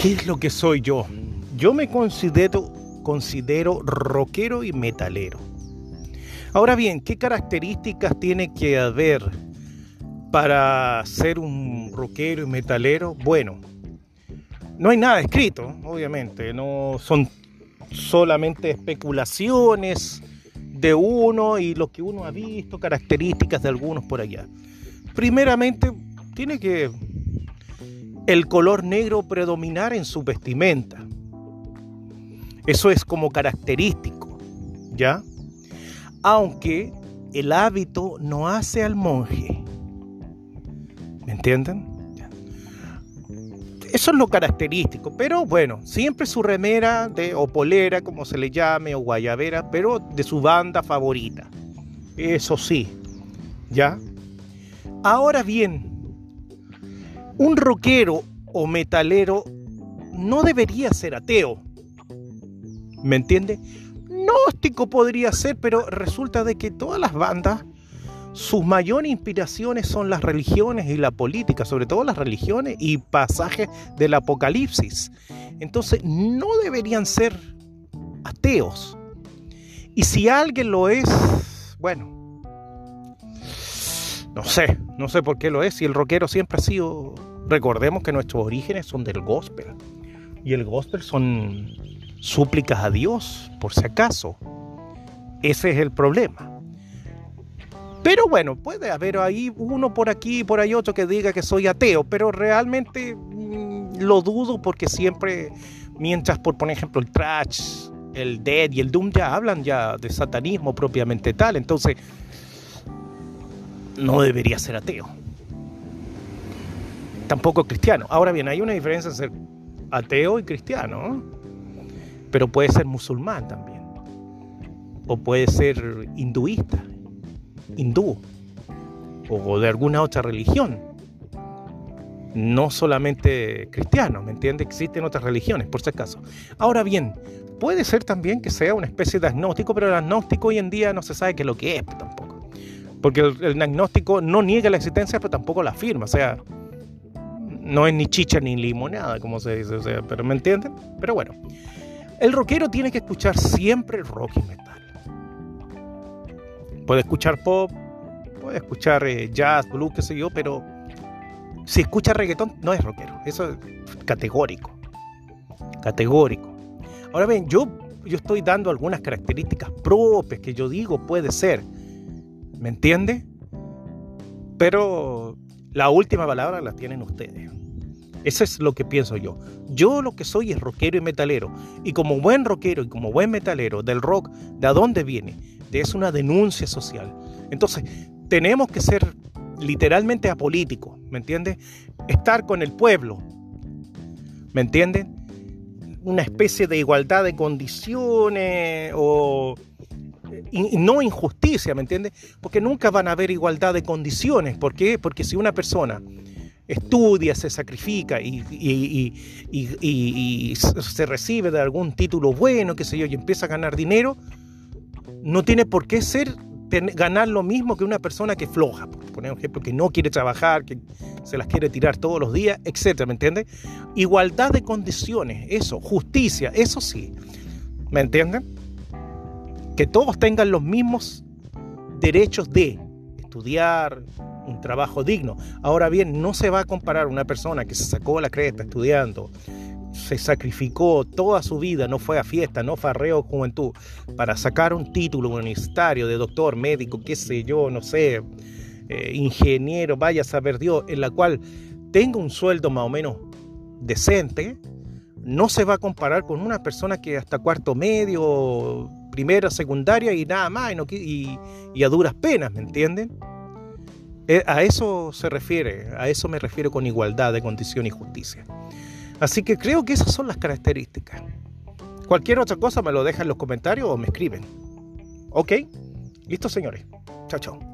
¿Qué es lo que soy yo? Yo me considero, considero rockero y metalero. Ahora bien, ¿qué características tiene que haber para ser un rockero y metalero? Bueno, no hay nada escrito, obviamente, no son solamente especulaciones de uno y lo que uno ha visto, características de algunos por allá. Primeramente, tiene que el color negro predominar en su vestimenta. Eso es como característico, ¿ya? Aunque el hábito no hace al monje. ¿Me entienden? Eso es lo característico, pero bueno, siempre su remera de, o polera, como se le llame, o guayabera, pero de su banda favorita. Eso sí, ¿ya? Ahora bien, un rockero o metalero no debería ser ateo. ¿Me entiende? Gnóstico podría ser, pero resulta de que todas las bandas sus mayores inspiraciones son las religiones y la política, sobre todo las religiones y pasajes del Apocalipsis. Entonces no deberían ser ateos. Y si alguien lo es, bueno, no sé, no sé por qué lo es. Y el rockero siempre ha sido, recordemos que nuestros orígenes son del gospel. Y el gospel son súplicas a Dios, por si acaso. Ese es el problema. Pero bueno, puede haber ahí uno por aquí y por ahí otro que diga que soy ateo, pero realmente mm, lo dudo porque siempre, mientras por, por ejemplo el trash, el dead y el doom ya hablan ya de satanismo propiamente tal, entonces no debería ser ateo. Tampoco cristiano. Ahora bien, hay una diferencia entre ser ateo y cristiano, pero puede ser musulmán también, o puede ser hinduista hindú o de alguna otra religión. No solamente cristiano, ¿me entiende? Existen otras religiones, por si acaso. Ahora bien, puede ser también que sea una especie de agnóstico, pero el agnóstico hoy en día no se sabe qué es lo que es tampoco. Porque el, agnóstico no niega la existencia, pero tampoco la afirma. O sea, no es ni chicha ni limonada, como se dice. Pero ¿me entienden? Pero bueno, el rockero tiene que escuchar siempre rock y metal puede escuchar pop, puede escuchar eh, jazz, blues, qué sé yo, pero si escucha reggaetón no es rockero. Eso es categórico. Categórico. Ahora bien, yo, yo estoy dando algunas características propias que yo digo puede ser. ¿Me entiende? Pero la última palabra la tienen ustedes. Eso es lo que pienso yo. Yo lo que soy es rockero y metalero. Y como buen rockero y como buen metalero del rock, ¿de dónde viene? es una denuncia social. Entonces, tenemos que ser literalmente apolíticos, ¿me entiendes? Estar con el pueblo, ¿me entienden? Una especie de igualdad de condiciones o no injusticia, ¿me entiendes? Porque nunca van a haber igualdad de condiciones. ¿Por qué? Porque si una persona estudia, se sacrifica y, se recibe de algún título bueno, qué sé yo, y empieza a ganar dinero, no tiene por qué ser ganar lo mismo que una persona que floja, por poner un ejemplo, que no quiere trabajar, que se las quiere tirar todos los días, etcétera, ¿me entiendes? Igualdad de condiciones, eso, justicia, eso sí, ¿me entienden? Que todos tengan los mismos derechos de estudiar, un trabajo digno. Ahora bien, no se va a comparar una persona que se sacó la cresta estudiando, se sacrificó toda su vida, no fue a fiesta, no fue a reo juventud, para sacar un título universitario de doctor, médico, qué sé yo, no sé, eh, ingeniero, vaya a saber Dios, en la cual tenga un sueldo más o menos decente, no se va a comparar con una persona que hasta cuarto medio, primera, secundaria y nada más, y, y a duras penas, ¿me entienden? Eh, a eso se refiere, a eso me refiero con igualdad de condición y justicia. Así que creo que esas son las características. Cualquier otra cosa me lo dejan en los comentarios o me escriben. ¿Ok? Listo, señores. Chao, chao.